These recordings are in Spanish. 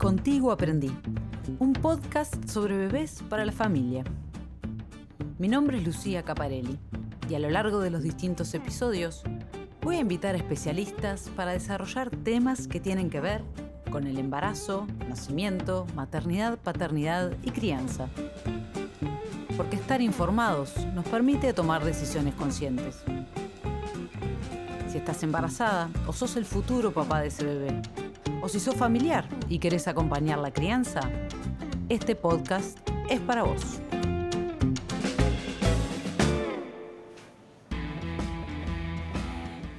Contigo Aprendí, un podcast sobre bebés para la familia. Mi nombre es Lucía Caparelli y a lo largo de los distintos episodios voy a invitar a especialistas para desarrollar temas que tienen que ver con el embarazo, nacimiento, maternidad, paternidad y crianza. Porque estar informados nos permite tomar decisiones conscientes. Si estás embarazada o sos el futuro papá de ese bebé, o si sos familiar y querés acompañar la crianza, este podcast es para vos.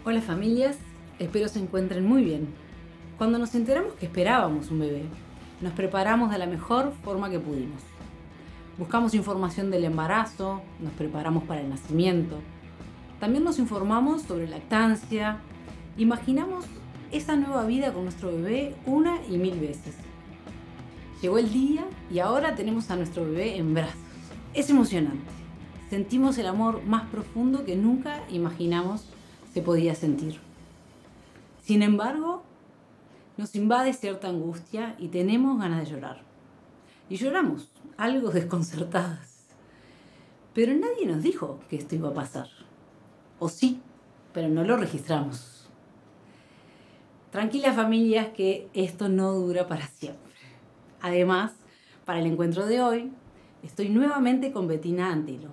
Hola familias, espero se encuentren muy bien. Cuando nos enteramos que esperábamos un bebé, nos preparamos de la mejor forma que pudimos. Buscamos información del embarazo, nos preparamos para el nacimiento. También nos informamos sobre lactancia, imaginamos esa nueva vida con nuestro bebé una y mil veces. Llegó el día y ahora tenemos a nuestro bebé en brazos. Es emocionante. Sentimos el amor más profundo que nunca imaginamos se podía sentir. Sin embargo, nos invade cierta angustia y tenemos ganas de llorar. Y lloramos, algo desconcertadas. Pero nadie nos dijo que esto iba a pasar. O sí, pero no lo registramos. Tranquila familias que esto no dura para siempre. Además, para el encuentro de hoy, estoy nuevamente con Betina Antelo,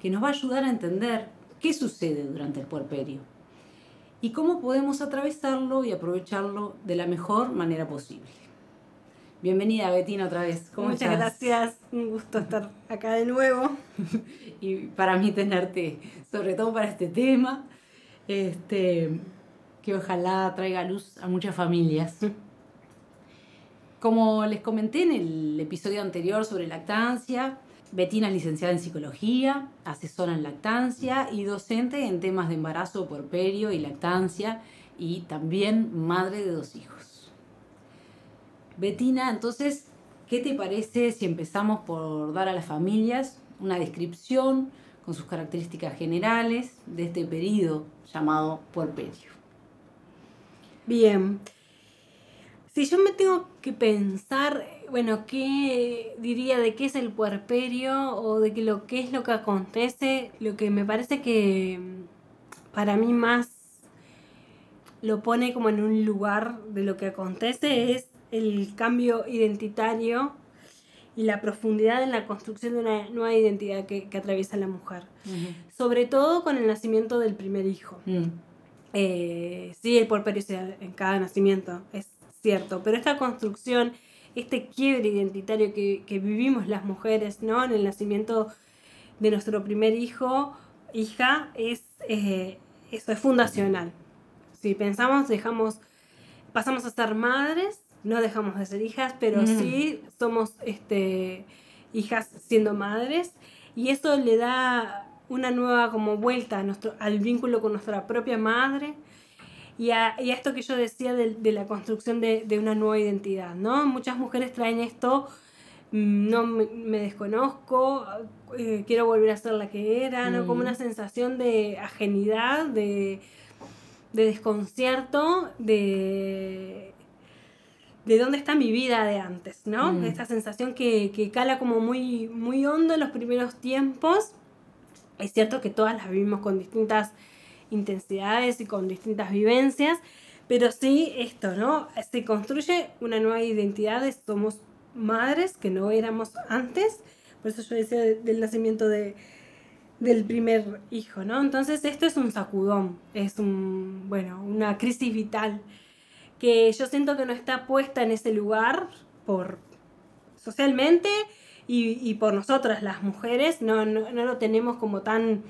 que nos va a ayudar a entender qué sucede durante el puerperio y cómo podemos atravesarlo y aprovecharlo de la mejor manera posible. Bienvenida Betina otra vez. ¿Cómo Muchas gracias, un gusto estar acá de nuevo. y para mí tenerte, sobre todo para este tema. Este, que ojalá traiga luz a muchas familias. Como les comenté en el episodio anterior sobre lactancia, Betina es licenciada en psicología, asesora en lactancia y docente en temas de embarazo, puerperio y lactancia y también madre de dos hijos. Betina, entonces, ¿qué te parece si empezamos por dar a las familias una descripción con sus características generales de este periodo llamado puerperio? Bien. Si yo me tengo que pensar, bueno, ¿qué diría de qué es el puerperio o de lo que es lo que acontece? Lo que me parece que mm, para mí más lo pone como en un lugar de lo que acontece es el cambio identitario y la profundidad en la construcción de una nueva identidad que, atraviesa la mujer. Sobre todo con el nacimiento del primer hijo. Mm. Eh, sí, el puerperio en cada nacimiento, es cierto, pero esta construcción, este quiebre identitario que, vivimos las mujeres, ¿no? En el nacimiento de nuestro primer hijo, hija, es, eh, eso es fundacional. Si pensamos, dejamos, pasamos a ser madres, no dejamos de ser hijas, pero mm. sí somos este, hijas siendo madres, y eso le da una nueva como vuelta a nuestro, al vínculo con nuestra propia madre y a, esto que yo decía de, la construcción de, una nueva identidad, ¿no? Muchas mujeres traen esto, mm, no me, desconozco, eh, quiero volver a ser la que era, ¿no? Como una mm. sensación de ajenidad, de, desconcierto, de de dónde está mi vida de antes, ¿no? Mm. Esta sensación que, que, cala como muy, muy hondo en los primeros tiempos es cierto que todas las vivimos con distintas intensidades y con distintas vivencias, pero sí esto, ¿no? Se construye una nueva identidad, somos madres que no éramos antes, por eso yo decía del nacimiento de, del primer hijo, ¿no? Entonces esto es un sacudón, es un, bueno, una crisis vital que yo siento que no está puesta en ese lugar por socialmente y, por nosotras las mujeres no, no, lo tenemos como tan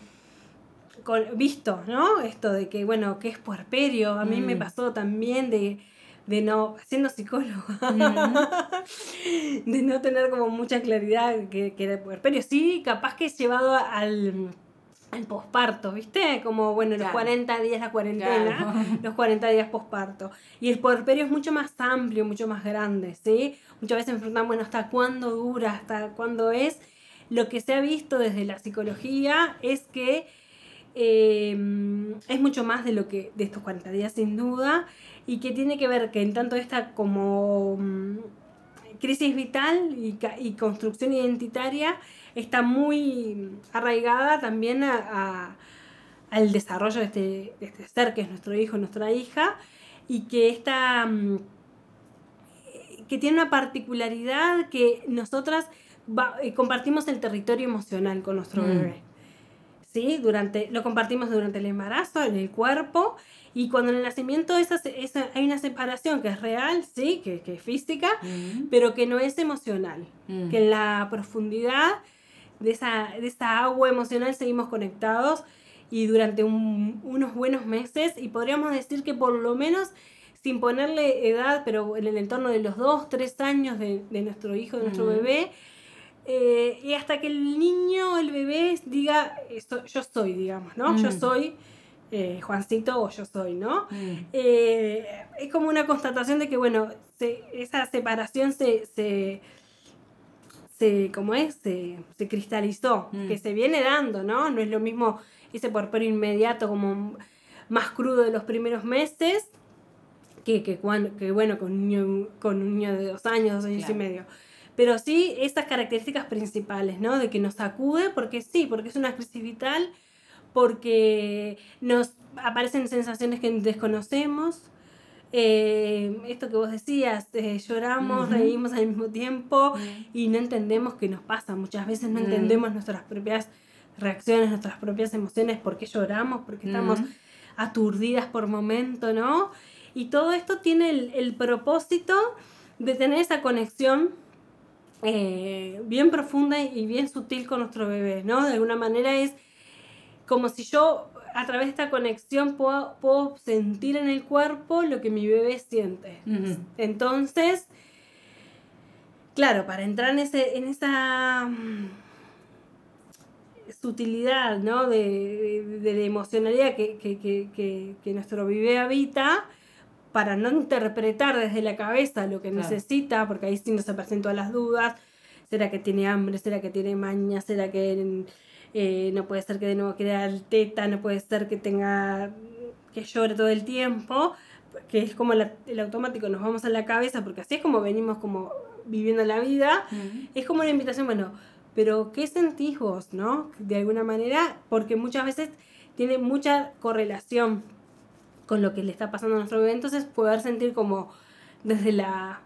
visto, ¿no? Esto de que, bueno, que es puerperio. A mí me mm. pasó también de, de no, siendo psicóloga, mm. de no tener como mucha claridad que, que era puerperio. Sí, capaz que es llevado al el posparto, ¿viste? Como, bueno, los 40 días la cuarentena, los 40 días posparto. Y el puerperio es mucho más amplio, mucho más grande, ¿sí? Muchas veces me preguntan, bueno, ¿hasta cuándo dura? ¿Hasta cuándo es? Lo que se ha visto desde la psicología es que em, es mucho más de lo que de estos 40 días sin duda y que tiene que ver que en tanto esta como mm, crisis vital y, construcción identitaria está muy arraigada también a, al desarrollo de este, este, ser que es nuestro hijo, nuestra hija, y que está mm, que tiene una particularidad que nosotras eh, compartimos el territorio emocional con nuestro mm. bebé. ¿Sí? Durante, lo compartimos durante el embarazo, en el cuerpo, y cuando en el nacimiento esa, hay una separación que es real, sí, que, que es física, mm. pero que no es emocional. Mm. Que en la profundidad de esa, de esa agua emocional seguimos conectados y durante unos buenos meses, y podríamos decir que por lo menos sin ponerle edad, pero en el entorno de los dos, tres años de, de nuestro hijo, de nuestro bebé, eh, y hasta que el niño, el bebé, diga, esto, yo soy, digamos, ¿no? Yo soy eh, Juancito o yo soy, ¿no? Mm. Eh, es como una constatación de que, bueno, esa separación se, se, se ¿cómo es? Se, cristalizó, mm. que se viene dando, ¿no? No es lo mismo ese porpero inmediato como más crudo de los primeros meses que, que, que bueno, con un, niño, con un niño de dos años, dos años y medio. Pero sí, estas características principales, ¿no? De que nos sacude, porque sí, porque es una crisis vital, porque nos aparecen sensaciones que desconocemos. Eh, esto que vos decías, eh, lloramos, reímos al mismo tiempo y no entendemos qué nos pasa. Muchas veces no entendemos nuestras propias reacciones, nuestras propias emociones, por qué lloramos, porque estamos aturdidas por momento, ¿no? Y todo esto tiene el, el propósito de tener esa conexión eh, bien profunda y bien sutil con nuestro bebé, ¿no? De alguna manera es como si yo a través de esta conexión puedo, puedo sentir en el cuerpo lo que mi bebé siente. Entonces, claro, para entrar en, ese, en esa mm, sutilidad, ¿no? De, de, la emocionalidad que, que, que, que, nuestro bebé habita, para no interpretar desde la cabeza lo que necesita, porque ahí sí nos aparecen todas las dudas. ¿Será que tiene hambre? ¿Será que tiene maña? ¿Será que eh, no puede ser que de nuevo quiera teta, no puede ser que tenga que llore todo el tiempo, que es como el automático, nos vamos a la cabeza, porque así es como venimos como viviendo la vida, es como una invitación, bueno, pero ¿qué sentís vos, no? De alguna manera, porque muchas veces tiene mucha correlación con lo que le está pasando a nuestro bebé, entonces poder sentir como desde la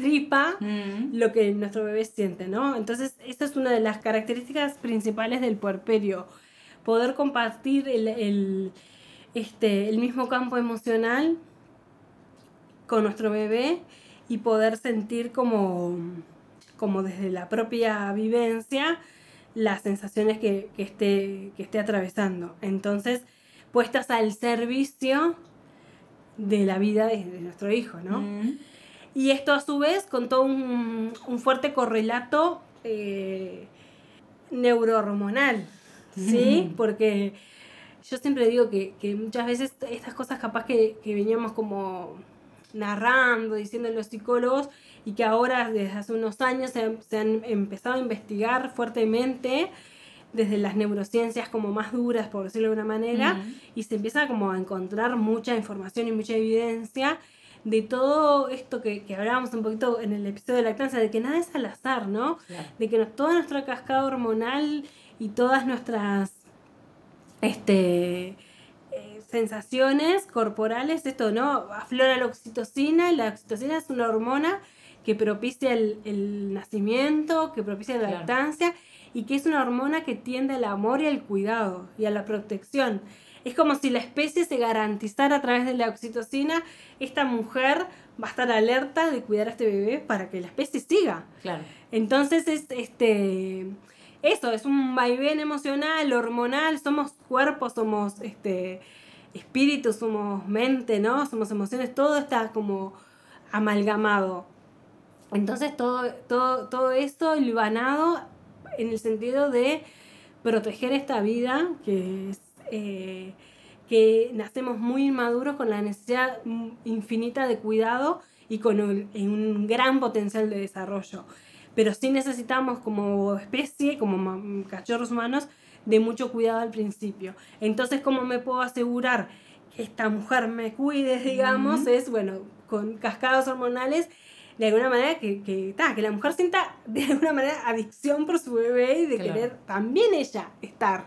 tripa mm. lo que nuestro bebé siente, ¿no? Entonces, esta es una de las características principales del puerperio, poder compartir el, este, el mismo campo emocional con nuestro bebé y poder sentir como, como desde la propia vivencia las sensaciones que, esté, que esté atravesando. Entonces, puestas al servicio de la vida de, nuestro hijo, ¿no? Mm. Y esto a su vez con todo un, fuerte correlato eh, neurohormonal, ¿sí? Porque yo siempre digo que, muchas veces estas cosas capaz que, veníamos como narrando, diciendo los psicólogos, y que ahora desde hace unos años se, han empezado a investigar fuertemente desde las neurociencias como más duras, por decirlo de una manera, y se empieza como a encontrar mucha información y mucha evidencia de todo esto que, que, hablábamos un poquito en el episodio de lactancia, de que nada es al azar, ¿no? De que toda nuestra cascada hormonal y todas nuestras este, eh, sensaciones corporales, esto, ¿no? Aflora la oxitocina, y la oxitocina es una hormona que propicia el, nacimiento, que propicia la lactancia y que es una hormona que tiende al amor y al cuidado y a la protección. Es como si la especie se garantizara a través de la oxitocina, esta mujer va a estar alerta de cuidar a este bebé para que la especie siga. Claro. Entonces es este eso, es un vaivén emocional, hormonal, somos cuerpos, somos este espíritu, somos mente, ¿no? Somos emociones, todo está como amalgamado. Entonces todo, todo, todo esto libanado en el sentido de proteger esta vida que es eh, que nacemos muy inmaduros con la necesidad infinita de cuidado y con un, gran potencial de desarrollo. Pero sí necesitamos como especie, como cachorros humanos, de mucho cuidado al principio. Entonces, ¿cómo me puedo asegurar que esta mujer me cuide, digamos? Es, bueno, con cascadas hormonales de alguna manera que, que, que la mujer sienta de alguna manera adicción por su bebé y de querer también ella estar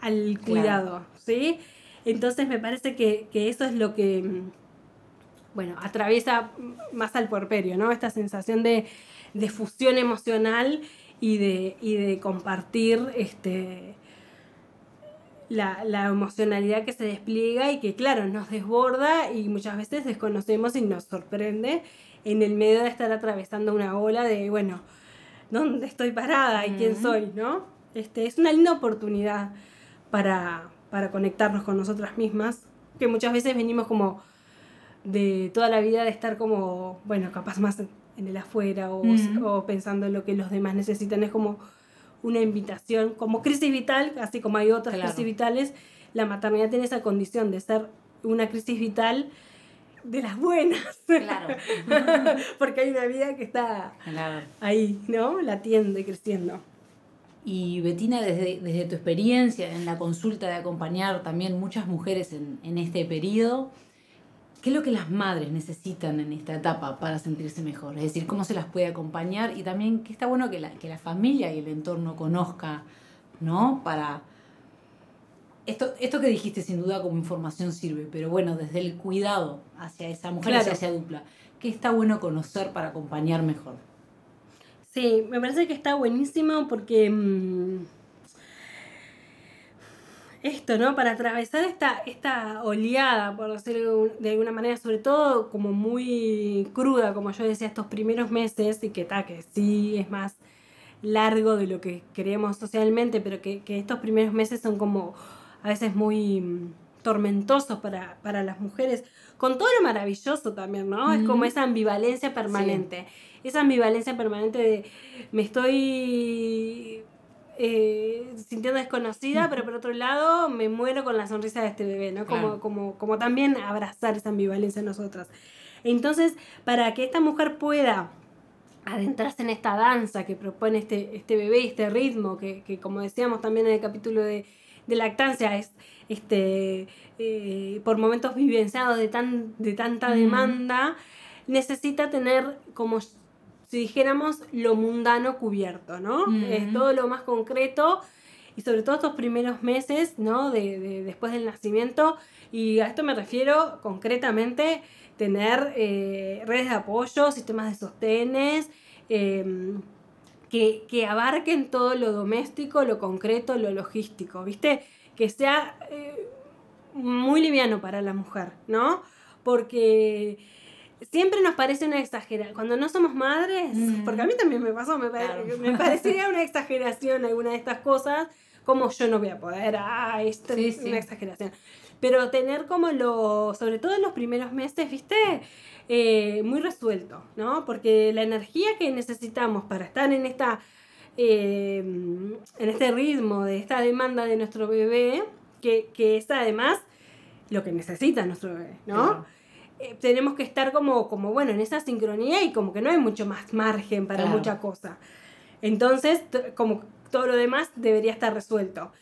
al cuidado, ¿sí? Entonces me parece que, eso es lo que, mm, bueno, atraviesa más al puerperio, ¿no? Esta sensación de, fusión emocional y de, y de compartir este, la, la, emocionalidad que se despliega y que, claro, nos desborda y muchas veces desconocemos y nos sorprende en el medio de estar atravesando una ola de, bueno, ¿dónde estoy parada y quién soy? ¿no? Este, es una linda oportunidad para, para conectarnos con nosotras mismas, que muchas veces venimos como de toda la vida de estar como, bueno, capaz más en el afuera o, o, pensando en lo que los demás necesitan. Es como una invitación, como crisis vital, así como hay otras crisis vitales, la maternidad tiene esa condición de ser una crisis vital de las buenas. Claro. Porque hay una vida que está ahí, ¿no? Latiendo y creciendo. Y Betina, desde, desde, tu experiencia en la consulta de acompañar también muchas mujeres en, en, este periodo, ¿qué es lo que las madres necesitan en esta etapa para sentirse mejor? Es decir, ¿cómo se las puede acompañar? Y también que está bueno que la, que la familia y el entorno conozca, ¿no? Para, esto, esto que dijiste sin duda como información sirve, pero bueno, desde el cuidado hacia esa mujer, hacia esa dupla, ¿qué está bueno conocer para acompañar mejor? Sí, me parece que está buenísimo porque mm, esto, ¿no? Para atravesar esta, esta oleada, por decirlo de alguna manera, sobre todo como muy cruda, como yo decía, estos primeros meses, y que, ta, que sí es más largo de lo que creemos socialmente, pero que, que estos primeros meses son como a veces muy mm, tormentosos para, las mujeres, con todo lo maravilloso también, ¿no? Es como esa ambivalencia permanente. Esa ambivalencia permanente de me estoy eh, sintiendo desconocida, pero por otro lado me muero con la sonrisa de este bebé, ¿no? Como, como, como también abrazar esa ambivalencia en nosotras. Entonces, para que esta mujer pueda adentrarse en esta danza que propone este, este bebé, este ritmo, que, que como decíamos también en el capítulo de de lactancia es este, eh, por momentos vivenciados de, tan, de tanta demanda, necesita tener como si dijéramos lo mundano cubierto, ¿no? Es todo lo más concreto y sobre todo estos primeros meses, ¿no? De, después del nacimiento y a esto me refiero concretamente tener eh, redes de apoyo, sistemas de sostenes, em, que, que, abarquen todo lo doméstico, lo concreto, lo logístico, ¿viste? Que sea eh, muy liviano para la mujer, ¿no? Porque siempre nos parece una exageración. Cuando no somos madres, porque a mí también me pasó, me, me parecería una exageración alguna de estas cosas, como yo no voy a poder, ah, esto es una exageración. Pero tener como lo, sobre todo en los primeros meses, ¿viste? Eh, muy resuelto, ¿no? Porque la energía que necesitamos para estar en esta eh, en este ritmo de esta demanda de nuestro bebé, que, que es además lo que necesita nuestro bebé, ¿no? Eh, tenemos que estar como, como, bueno, en esa sincronía y como que no hay mucho más margen para mucha cosa. Entonces, como todo lo demás debería estar resuelto.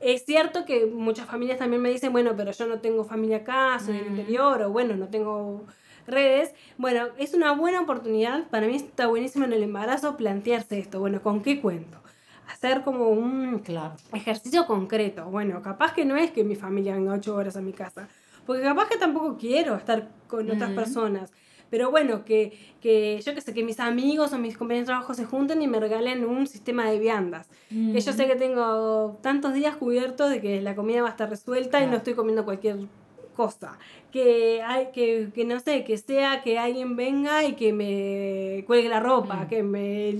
Es cierto que muchas familias también me dicen, bueno, pero yo no tengo familia acá, soy del interior, o bueno, no tengo redes. Bueno, es una buena oportunidad, para mí está buenísimo en el embarazo plantearse esto, bueno, ¿con qué cuento? Hacer como un ejercicio concreto. Bueno, capaz que no es que mi familia venga ocho horas a mi casa, porque capaz que tampoco quiero estar con otras personas. Pero bueno, que, que yo que sé, que mis amigos o mis compañeros de trabajo se junten y me regalen un sistema de viandas. Que yo sé que tengo tantos días cubiertos de que la comida va a estar resuelta y no estoy comiendo cualquier cosa. Que, hay, que, que, no sé, que sea que alguien venga y que me cuelgue la ropa, mm. que me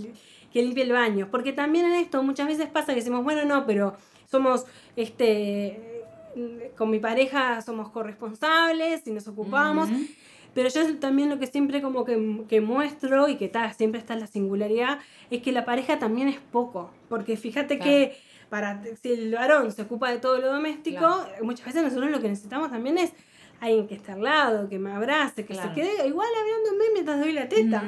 que limpie el baño. Porque también en esto muchas veces pasa que decimos, bueno, no, pero somos, este, con mi pareja somos corresponsables y nos ocupamos. Pero yo también lo que siempre como que, que muestro y que está siempre está en la singularidad es que la pareja también es poco. Porque fíjate que para si el varón se ocupa de todo lo doméstico, muchas veces nosotros lo que necesitamos también es alguien que esté al lado, que me abrace, que se quede igual hablándome mientras doy la teta.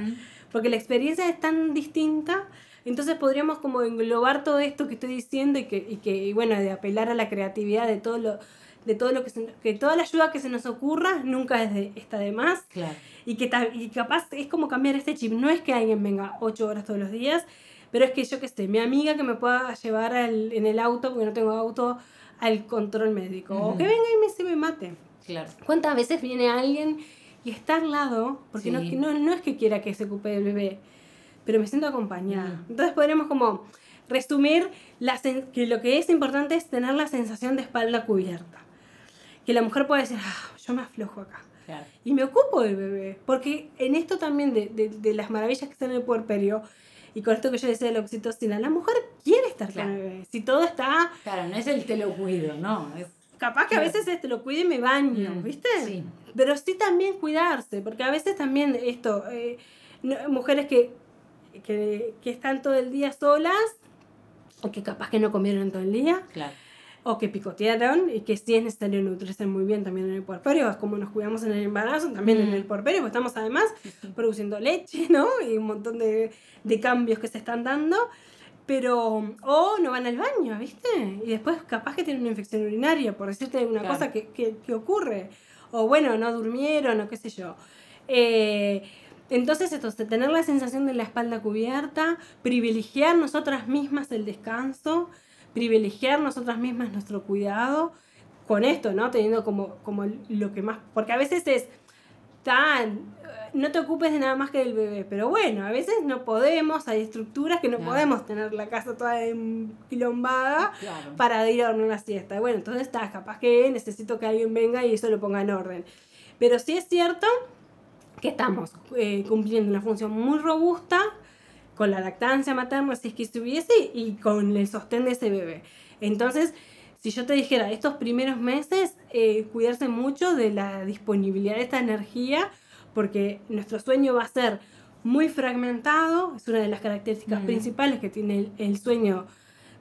Porque la experiencia es tan distinta. Entonces podríamos como englobar todo esto que estoy diciendo y que, y que y bueno, de apelar a la creatividad de todo lo, de todo lo que, se- que toda la ayuda que se nos ocurra nunca es de, está de más. Claro. Y que y capaz es como cambiar este chip. No es que alguien venga ocho horas todos los días, pero es que yo que sé, mi amiga que me pueda llevar al- en el auto, porque no tengo auto, al control médico. O Ujú. que venga y me se me mate. Claro. ¿Cuántas veces viene alguien y está al lado? Porque no, Sí. no, no es que quiera que se ocupe del bebé, pero me siento acompañada. Mm. Entonces podremos como resumir la que lo que es importante es tener la sensación de espalda cubierta. Que la mujer pueda decir, ah, yo me aflojo acá. Claro. Y me ocupo del bebé. Porque en esto también de, de- de las maravillas que están en el puerperio, y con esto que yo decía de la oxitocina, la mujer quiere estar Claro. con el bebé. Si todo está... Claro, no es el te lo cuido, no. Es, Capaz que a veces este, lo cuide y me baño, Mm, ¿viste? sí. Pero sí también cuidarse, porque a veces también esto, eh, no- mujeres que, que, que están todo el día solas, o que capaz que no comieron todo el día, claro. O que picotearon, y que sí es necesario nutrirse muy bien también en el puerperio, como nos cuidamos en el embarazo, también en Mm. el puerperio, porque estamos además produciendo leche, ¿no? Y un montón de, de cambios que se están dando. Pero, o no van al baño, ¿viste? Y después capaz que tienen una infección urinaria, por decirte una Claro. cosa que, que, que ocurre. O bueno, no durmieron, o qué sé yo. Eh, entonces, esto, tener la sensación de la espalda cubierta, privilegiar nosotras mismas el descanso, privilegiar nosotras mismas nuestro cuidado, con esto, ¿no? Teniendo como, como lo que más... Porque a veces es tan... No te ocupes de nada más que del bebé, pero bueno, a veces no podemos, hay estructuras que no Claro. podemos tener la casa toda enquilombada Claro. para ir a dormir una siesta. Bueno, entonces está, capaz que necesito que alguien venga y eso lo ponga en orden. Pero sí es cierto que estamos eh, cumpliendo una función muy robusta con la lactancia materna, si es que estuviese, y con el sostén de ese bebé. Entonces, si yo te dijera, estos primeros meses, eh, cuidarse mucho de la disponibilidad de esta energía, porque nuestro sueño va a ser muy fragmentado, es una de las características Mm. principales que tiene el, el sueño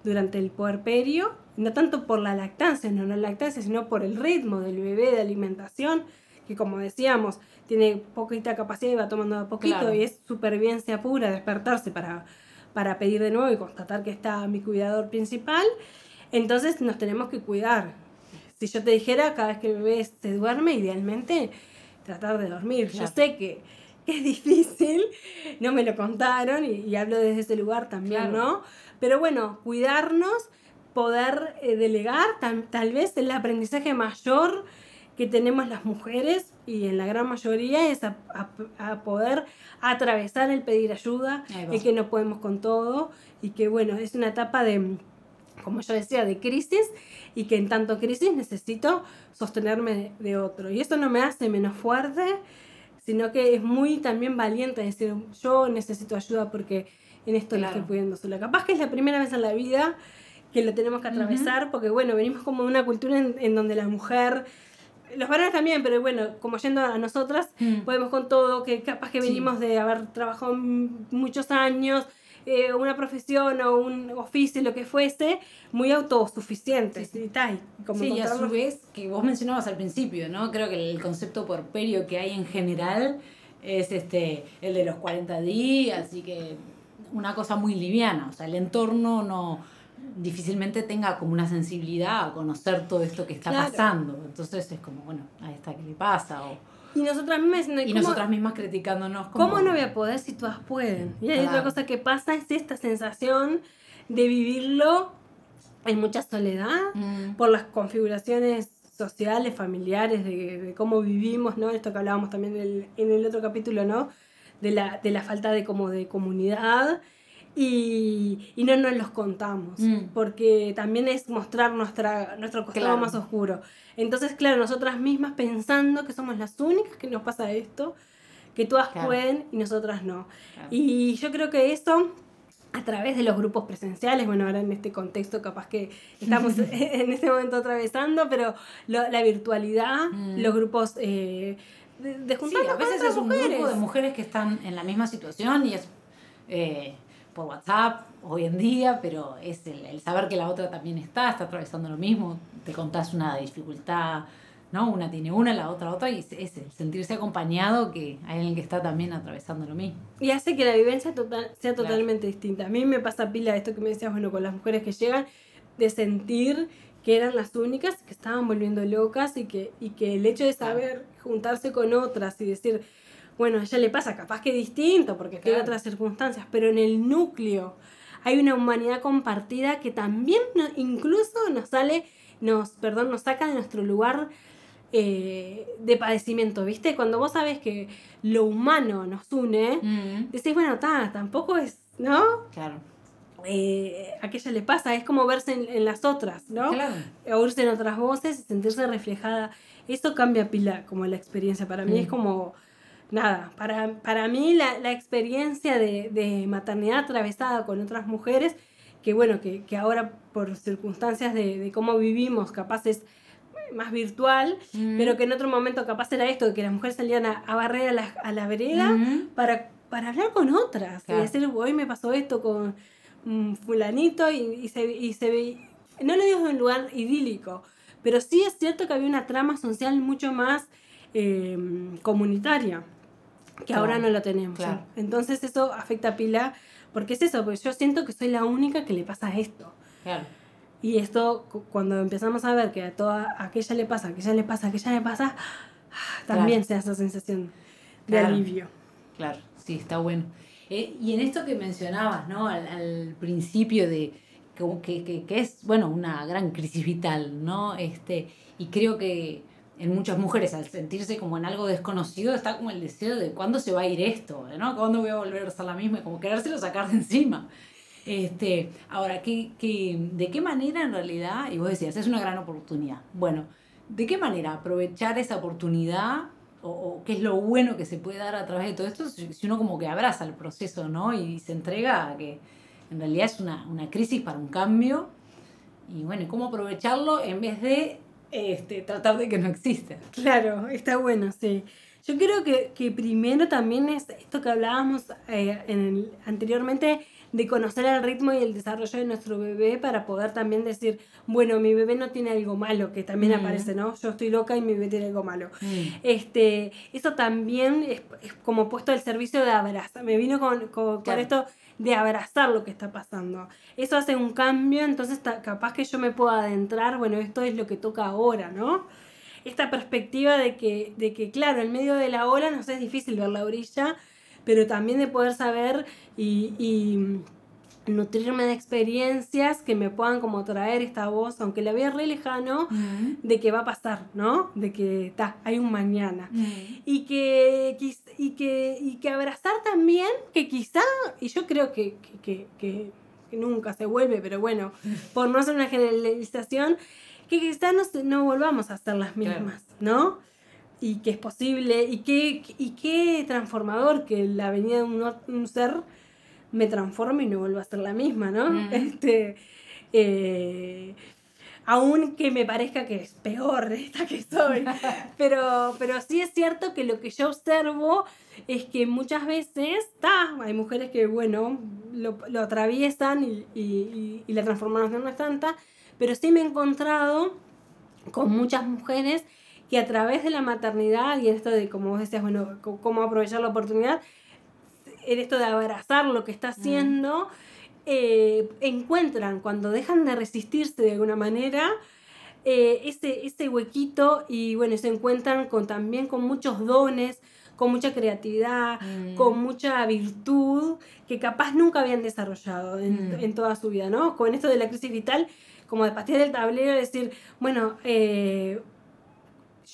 durante el puerperio, no tanto por la lactancia, no la lactancia, sino por el ritmo del bebé de alimentación, que como decíamos, tiene poquita capacidad y va tomando a poquito Claro. y es supervivencia pura despertarse para, para pedir de nuevo y constatar que está mi cuidador principal. Entonces nos tenemos que cuidar. Si yo te dijera, cada vez que el bebé se duerme, idealmente tratar de dormir. Yo Claro. sé que, es difícil, no me lo contaron y, y hablo desde ese lugar también, Claro. ¿no? Pero bueno, cuidarnos, poder eh, delegar, tal, tal vez el aprendizaje mayor que tenemos las mujeres y en la gran mayoría es a, a- a poder atravesar el pedir ayuda, el que no podemos con todo y que bueno, es una etapa de, como yo decía, de crisis y que en tanto crisis necesito sostenerme de, de otro. Y eso no me hace menos fuerte, sino que es muy también valiente decir, yo necesito ayuda porque en esto lo estoy pudiendo sola. Capaz que es la primera vez en la vida que lo tenemos que atravesar, porque bueno, venimos como de una cultura en, en donde la mujer, los varones también, pero bueno, como yendo a nosotras, Mm. podemos con todo, que capaz que Sí. venimos de haber trabajado muchos años, eh, una profesión o un oficio, lo que fuese, muy tal, y como Sí, y a su vez, que vos mencionabas al principio, ¿no? Creo que el concepto porperio que hay en general es este el de los 40 días y que una cosa muy liviana, o sea, el entorno no difícilmente tenga como una sensibilidad a conocer todo esto que está Claro. pasando. Entonces es como, bueno, ahí está, ¿qué le pasa? O- Y nosotras mismas diciendo, y ¿cómo- nosotras mismas criticándonos como... ¿Cómo no voy a poder si todas pueden? Y hay otra Claro. cosa que pasa, es esta sensación de vivirlo en mucha soledad, Mm, por las configuraciones sociales, familiares, de, de cómo vivimos, ¿no? Esto que hablábamos también en el, en el otro capítulo, ¿no? De la, de la falta de como de comunidad y, y no nos los contamos, Mm. porque también es mostrar nuestra, nuestro costado Claro. más oscuro. Entonces, claro, nosotras mismas pensando que somos las únicas que nos pasa esto, que todas Claro. pueden y nosotras no. claro. Y yo creo que eso, a través de los grupos presenciales, bueno, ahora en este contexto capaz que estamos en este momento atravesando, pero lo- la virtualidad, Mm. los grupos eh, de, de Sí, a veces es un mujeres. grupo de mujeres que están en la misma situación y es eh, por WhatsApp hoy en día, pero es el, el saber que la otra también está, está atravesando lo mismo, te contás una dificultad, ¿no? Una tiene una, la otra otra, y es, es el sentirse acompañado que hay alguien que está también atravesando lo mismo. Y hace que la vivencia total, sea Claro. totalmente distinta. A mí me pasa pila esto que me decías, bueno, con las mujeres que llegan, de sentir que eran las únicas que estaban volviendo locas y que, y que el hecho de saber juntarse con otras y decir, bueno, a ella le pasa capaz que distinto porque tiene otras circunstancias, pero en el núcleo hay una humanidad compartida que también incluso nos sale, nos, perdón, nos saca de nuestro lugar eh, de padecimiento, ¿viste? Cuando vos sabes que lo humano nos une, mm. decís, bueno, tampoco es, ¿no? Claro. Eh, a ella le pasa, es como verse en, las otras, ¿no? Claro. Oírse en otras voces y sentirse reflejada. Eso cambia pila como la experiencia. Para mí es mm. como nada, para, para mí la, la experiencia de, de, maternidad atravesada con otras mujeres, que bueno, que, que ahora por circunstancias de, de, cómo vivimos, capaz es más virtual, mm. pero que en otro momento capaz era esto, que las mujeres salían a, a barrer a la, a la vereda mm. para, para hablar con otras, y decir, hoy me pasó esto con fulanito y, y, se, y se ve, no lo digo en un lugar idílico, pero sí es cierto que había una trama social mucho más eh, comunitaria que ahora no lo tenemos. Entonces eso afecta a Pila, porque es eso, porque yo siento que soy la única que le pasa esto. Y esto, cuando empezamos a ver que a toda aquella le pasa, aquella le pasa, a aquella le pasa, también se da esa sensación de alivio. Claro, sí, está bueno. Eh, y en esto que mencionabas, ¿no? Al, principio de que, que, que, es, bueno, una gran crisis vital, ¿no? Este, y creo que en muchas mujeres al sentirse como en algo desconocido está como el deseo de cuándo se va a ir esto, ¿no? ¿Cuándo voy a volver a ser la misma? Y como querérselo sacar de encima. Este, ahora, ¿qué, qué, de qué manera en realidad, y vos decías, es una gran oportunidad. Bueno, ¿de qué manera aprovechar esa oportunidad o, qué es lo bueno que se puede dar a través de todo esto si uno como que abraza el proceso, ¿no? Y se entrega a que en realidad es una, una crisis para un cambio. Y bueno, ¿cómo aprovecharlo en vez de este, tratar de que no exista. Claro, está bueno, sí. Yo creo que, que primero también es esto que hablábamos eh, en anteriormente de conocer el ritmo y el desarrollo de nuestro bebé para poder también decir, bueno, mi bebé no tiene algo malo, que también mm. aparece, ¿no? Yo estoy loca y mi bebé tiene algo malo. Mm. Este, eso también es, como puesto al servicio de abrazo. Me vino con, con, con esto de abrazar lo que está pasando. Eso hace un cambio, entonces capaz que yo me pueda adentrar, bueno, esto es lo que toca ahora, ¿no? Esta perspectiva de que, de que claro, en medio de la ola nos es difícil ver la orilla, pero también de poder saber y nutrirme de experiencias que me puedan como traer esta voz, aunque la vea re lejano, de que va a pasar, ¿no? De que está, hay un mañana. Y que, y que y que abrazar también que quizá, y yo creo que, que, que, nunca se vuelve, pero bueno, por no hacer una generalización, que quizá no, no volvamos a ser las mismas, ¿no? Y que es posible, y que, y transformador que la venida de un, un ser me transformo y no vuelvo a ser la misma, ¿no? Este, eh, aunque me parezca que es peor esta que soy. pero, pero sí es cierto que lo que yo observo es que muchas veces, está hay mujeres que, bueno, lo, lo atraviesan y, y, y, la transformación no es tanta, pero sí me he encontrado con muchas mujeres que a través de la maternidad y esto de, como vos decías, bueno, cómo aprovechar la oportunidad, en esto de abrazar lo que está haciendo, eh, encuentran cuando dejan de resistirse de alguna manera, eh, ese, ese huequito y bueno, se encuentran con, también con muchos dones, con mucha creatividad, mm. con mucha virtud que capaz nunca habían desarrollado en, mm. en, toda su vida, ¿no? Con esto de la crisis vital, como de patear el tablero, decir, bueno, eh,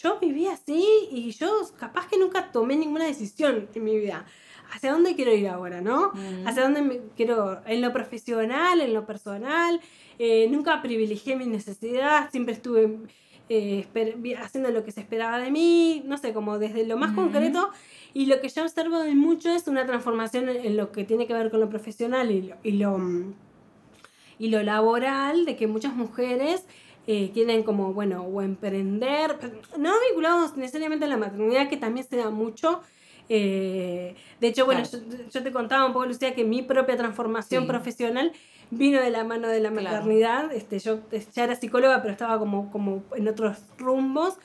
yo viví así y yo capaz que nunca tomé ninguna decisión en mi vida hacia dónde quiero ir ahora, ¿no? Mm. Hacia dónde me quiero, en lo profesional, en lo personal. Eh, nunca privilegié mi necesidad, siempre estuve eh, haciendo lo que se esperaba de mí, no sé, como desde lo más concreto. Y lo que yo observo de mucho es una transformación en, lo que tiene que ver con lo profesional y lo, y lo, y lo laboral, de que muchas mujeres eh, quieren como, bueno, o emprender, no vinculados necesariamente a la maternidad, que también se da mucho, eh, de hecho, bueno, yo, te contaba un poco, Lucía, que mi propia transformación profesional vino de la mano de la maternidad. Este, yo ya era psicóloga, pero estaba como, como en otros rumbos.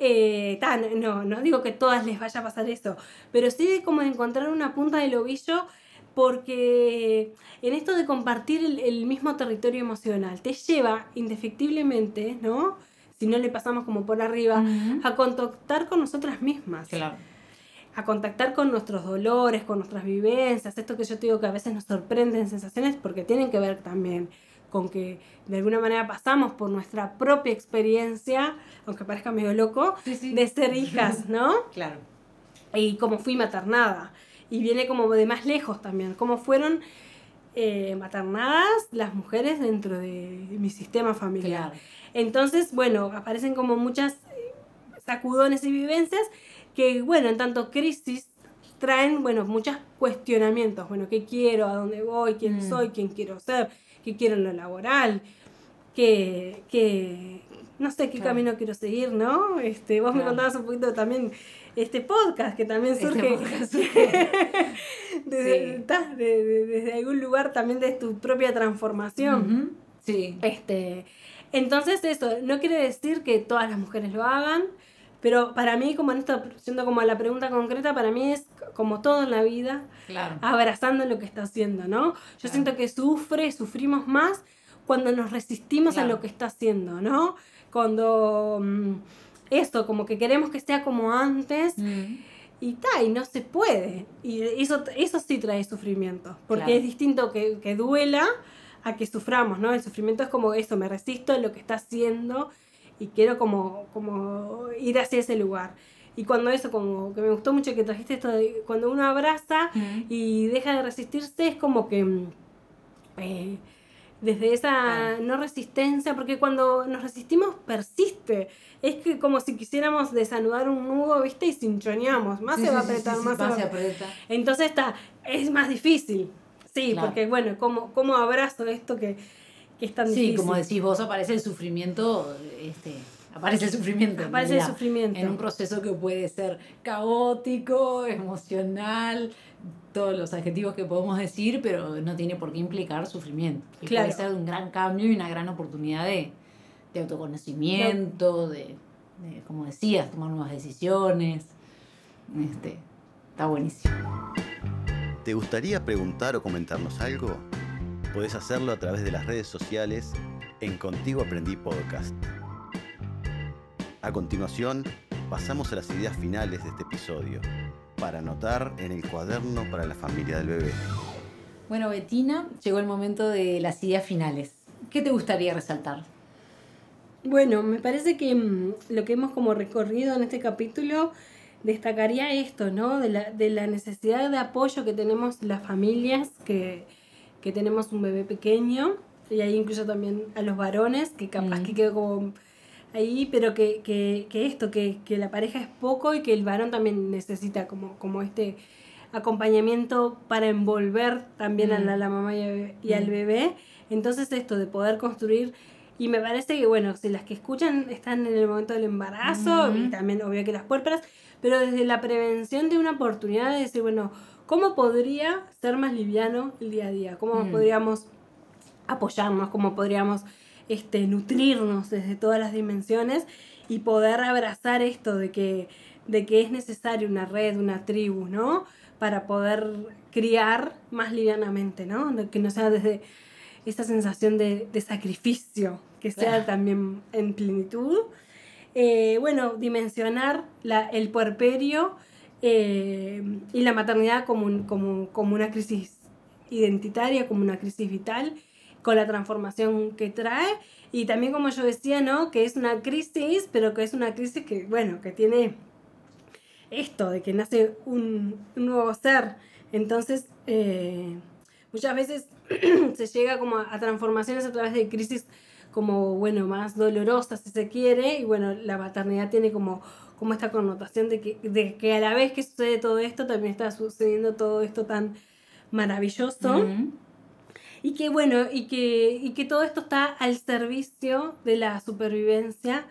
Eh, no, no digo que todas les vaya a pasar eso, pero sí como encontrar una punta del ovillo porque en esto de compartir el, mismo territorio emocional te lleva indefectiblemente, ¿no? Si no le pasamos como por arriba, a contactar con nosotras mismas. Claro. A contactar con nuestros dolores, con nuestras vivencias, esto que yo te digo que a veces nos sorprenden sensaciones porque tienen que ver también con que de alguna manera pasamos por nuestra propia experiencia, aunque parezca medio loco, de ser hijas, ¿no? claro. Y como fui maternada. Y viene como de más lejos también, cómo fueron eh, maternadas las mujeres dentro de mi sistema familiar. Entonces, bueno, aparecen como muchas eh, sacudones y vivencias que, bueno, en tanto crisis traen, bueno, muchos cuestionamientos. Bueno, ¿qué quiero? ¿A dónde voy? ¿Quién mm. soy? ¿Quién quiero ser? qué quiero en lo laboral, que, no sé qué camino quiero seguir, ¿no? Este, vos me contabas un poquito también este podcast que también este surge, desde, algún lugar también de tu propia transformación. Sí. Este, entonces eso, no quiere decir que todas las mujeres lo hagan, pero para mí, como en esto, siendo como la pregunta concreta, para mí es como todo en la vida, abrazando lo que está haciendo, ¿no? Yo siento que sufre, sufrimos más cuando nos resistimos a lo que está haciendo, ¿no? Cuando mm, esto, como que queremos que sea como antes. Mm. Y tal, y no se puede. Y eso, eso sí trae sufrimiento. Porque es distinto que, que duela a que suframos, ¿no? El sufrimiento es como eso, me resisto a lo que está haciendo y quiero como, como ir hacia ese lugar. Y cuando eso, como que me gustó mucho que trajiste esto de cuando uno abraza y deja de resistirse, es como que mm, eh, desde esa no resistencia, porque cuando nos resistimos persiste. Es que como si quisiéramos desanudar un nudo, ¿viste? Y cinchoneamos. Más se va a apretar, más, se, aprieta. Entonces está, es más difícil. Sí, porque bueno, ¿cómo, ¿cómo abrazo esto que que es tan sí, como decís vos, aparece el sufrimiento, este, aparece el sufrimiento. Aparece el sufrimiento. En un proceso que puede ser caótico, emocional, todos los adjetivos que podemos decir, pero no tiene por qué implicar sufrimiento. Puede ser un gran cambio y una gran oportunidad de, autoconocimiento, de, como decías, tomar nuevas decisiones. Este, está buenísimo. ¿Te gustaría preguntar o comentarnos algo? Podés hacerlo a través de las redes sociales en Contigo Aprendí Podcast. A continuación, pasamos a las ideas finales de este episodio, para anotar en el cuaderno para la familia del bebé. Bueno, Betina, llegó el momento de las ideas finales. ¿Qué te gustaría resaltar? Bueno, me parece que mm, lo que hemos como recorrido en este capítulo destacaría esto, ¿no? De la, de la necesidad de apoyo que tenemos las familias que que tenemos un bebé pequeño, y ahí incluso también a los varones, que capaz que quedó como ahí, pero que, que, que esto, que, que, la pareja es poco y que el varón también necesita como, como este acompañamiento para envolver también a, la, mamá y, al bebé. Entonces esto de poder construir, y me parece que bueno, si las que escuchan están en el momento del embarazo, y también obvio que las puérperas, pero desde la prevención de una oportunidad de decir, bueno, ¿Cómo podría ser más liviano el día a día? ¿Cómo mm. podríamos apoyarnos? ¿Cómo podríamos este, nutrirnos desde todas las dimensiones y poder abrazar esto de que, de que es necesario una red, una tribu, ¿no? Para poder criar más livianamente, ¿no? Que no sea desde esta sensación de, sacrificio, que sea también en plenitud. Eh, bueno, dimensionar la, el puerperio eh, y la maternidad como, como, como una crisis identitaria, como una crisis vital, con la transformación que trae. Y también, como yo decía, ¿no? Que es una crisis, pero que es una crisis que, bueno, que tiene esto, de que nace un, nuevo ser. Entonces, eh, muchas veces se llega como a, transformaciones a través de crisis como, bueno, más dolorosas, si se quiere. Y bueno, la maternidad tiene como como esta connotación de que, de que a la vez que sucede todo esto, también está sucediendo todo esto tan maravilloso. Y que bueno, y que, y que todo esto está al servicio de la supervivencia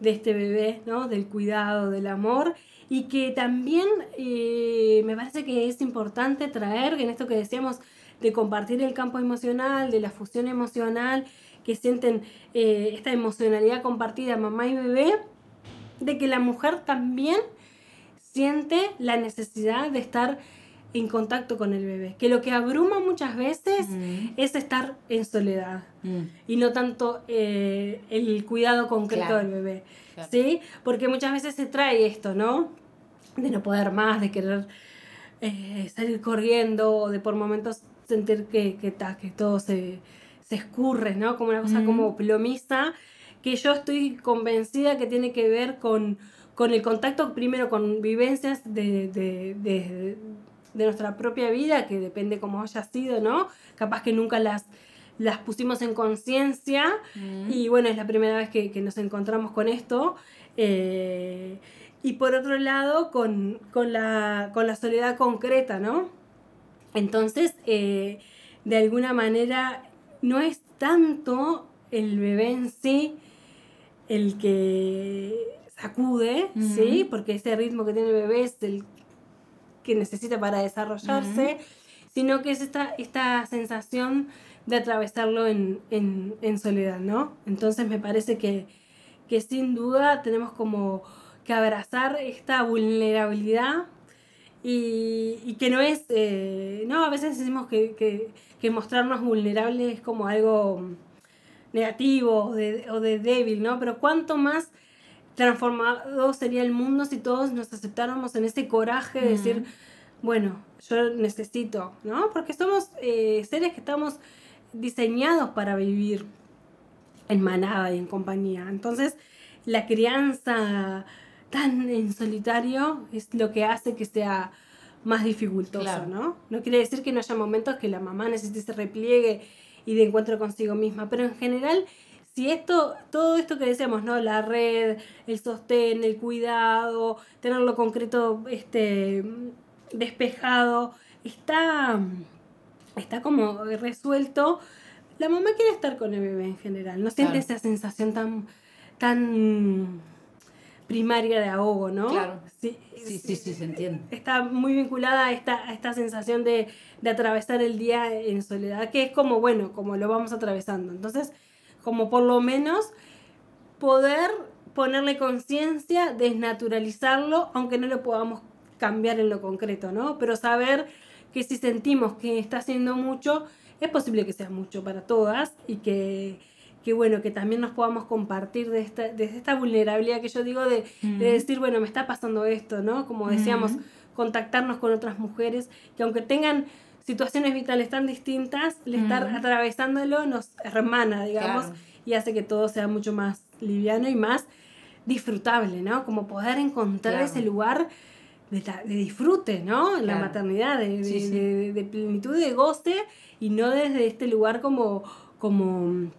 de este bebé, ¿no? Del cuidado, del amor. Y que también eh, me parece que es importante traer, en esto que decíamos, de compartir el campo emocional, de la fusión emocional, que sienten eh, esta emocionalidad compartida mamá y bebé, de que la mujer también siente la necesidad de estar en contacto con el bebé. Que lo que abruma muchas veces Mm. es estar en soledad Mm. y no tanto eh, el cuidado concreto Claro. del bebé. Claro. ¿Sí? Porque muchas veces se trae esto, ¿no? De no poder más, de querer eh, salir corriendo, o de por momentos sentir que, que, ta, que todo se, se escurre, ¿no? Como una cosa Mm. como plomiza, que yo estoy convencida que tiene que ver con, con el contacto primero con vivencias de, de, de, de nuestra propia vida, que depende cómo haya sido, ¿no? Capaz que nunca las, las pusimos en conciencia Mm. y bueno, es la primera vez que, que nos encontramos con esto. eh, y por otro lado, con, con, la, con la soledad concreta, ¿no? Entonces, eh, de alguna manera, no es tanto el bebé en sí el que sacude, ¿sí? Porque ese ritmo que tiene el bebé es el que necesita para desarrollarse, sino que es esta, esta sensación de atravesarlo en, en- en soledad, ¿no? Entonces me parece que, que sin duda tenemos como que abrazar esta vulnerabilidad y, y que no es, eh, no, a veces decimos que, que- que mostrarnos vulnerables es como algo negativo o de, o de débil, ¿no? Pero cuánto más transformado sería el mundo si todos nos aceptáramos en ese coraje de decir, bueno, yo necesito, ¿no? Porque somos eh, seres que estamos diseñados para vivir en manada y en compañía. Entonces, la crianza tan en solitario es lo que hace que sea más dificultoso, Claro. ¿no? No quiere decir que no haya momentos que la mamá necesite ese repliegue y de encuentro consigo misma, pero en general, si esto, todo esto que decíamos, ¿no? La red, el sostén, el cuidado, tenerlo concreto, este, despejado, está, está como resuelto. La mamá quiere estar con el bebé en general, no siente Claro. esa sensación tan, tan primaria de ahogo, ¿no? Claro. Sí, Sí, sí, sí, se entiende. está muy vinculada a esta, a esta sensación de, de atravesar el día en soledad, que es como, bueno, como lo vamos atravesando. Entonces, como por lo menos poder ponerle conciencia, desnaturalizarlo, aunque no lo podamos cambiar en lo concreto, ¿no? Pero saber que si sentimos que está haciendo mucho, es posible que sea mucho para todas y que, que bueno, que también nos podamos compartir de esta, de esta vulnerabilidad que yo digo de, de decir, bueno, me está pasando esto, ¿no? Como decíamos, Ujú. contactarnos con otras mujeres que aunque tengan situaciones vitales tan distintas, el estar atravesándolo nos hermana, digamos, Claro. y hace que todo sea mucho más liviano y más disfrutable, ¿no? Como poder encontrar Claro. ese lugar de, de disfrute, ¿no? En la Claro. maternidad, de, de- Sí, sí. de- plenitud, de goce, y no desde este lugar como, como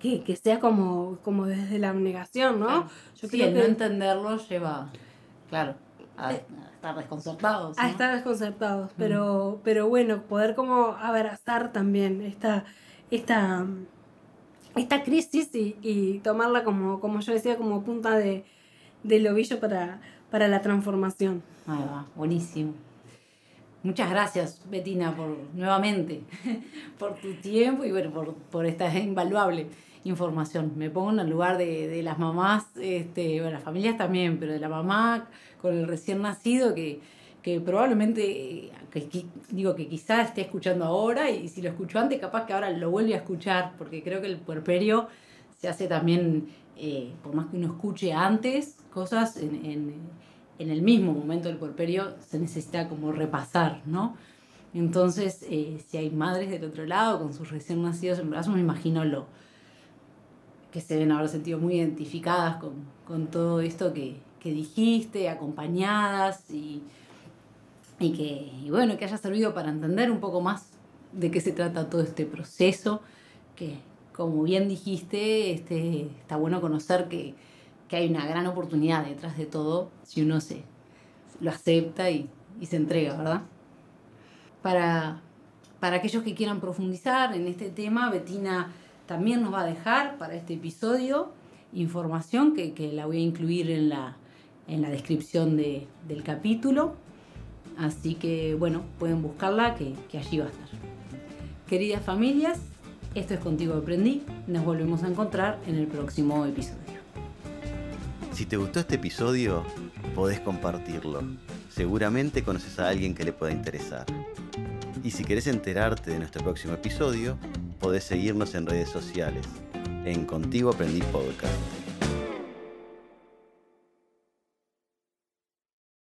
que, que sea como, como desde la abnegación, ¿no? Claro. Yo Sí, creo el que no entenderlo lleva, claro, a, a estar desconcertados. a estar desconcertados, pero, pero bueno, poder como abrazar también esta, esta, esta crisis y, y tomarla como, como yo decía, como punta de, del ovillo para, para la transformación. Ahí va, buenísimo. Muchas gracias, Betina, por nuevamente, por tu tiempo y bueno, por, por esta invaluable información. Me pongo en el lugar de, de las mamás, este, bueno, las familias también, pero de la mamá con el recién nacido que, que probablemente, qui- digo que quizás esté escuchando ahora y si lo escuchó antes, capaz que ahora lo vuelve a escuchar, porque creo que el puerperio se hace también, eh, por más que uno escuche antes cosas en, en- en el mismo momento del puerperio, se necesita como repasar, ¿no? Entonces, eh, si hay madres del otro lado con sus recién nacidos en brazos, me imagino lo que se deben haber sentido muy identificadas con, con todo esto que, que dijiste, acompañadas y, y que, bueno, que haya servido para entender un poco más de qué se trata todo este proceso, que como bien dijiste, este, está bueno conocer que, que hay una gran oportunidad detrás de todo si uno se lo acepta y, se entrega, ¿verdad? Para, para aquellos que quieran profundizar en este tema, Betina también nos va a dejar para este episodio información que la voy a incluir en la, en la descripción de- del capítulo. Así que bueno, pueden buscarla que, que allí va a estar. Queridas familias, esto es Contigo Aprendí. Nos volvemos a encontrar en el próximo episodio. Si te gustó este episodio, podés compartirlo. Seguramente conoces a alguien que le pueda interesar. Y si querés enterarte de nuestro próximo episodio, podés seguirnos en redes sociales, en Contigo Aprendí Podcast.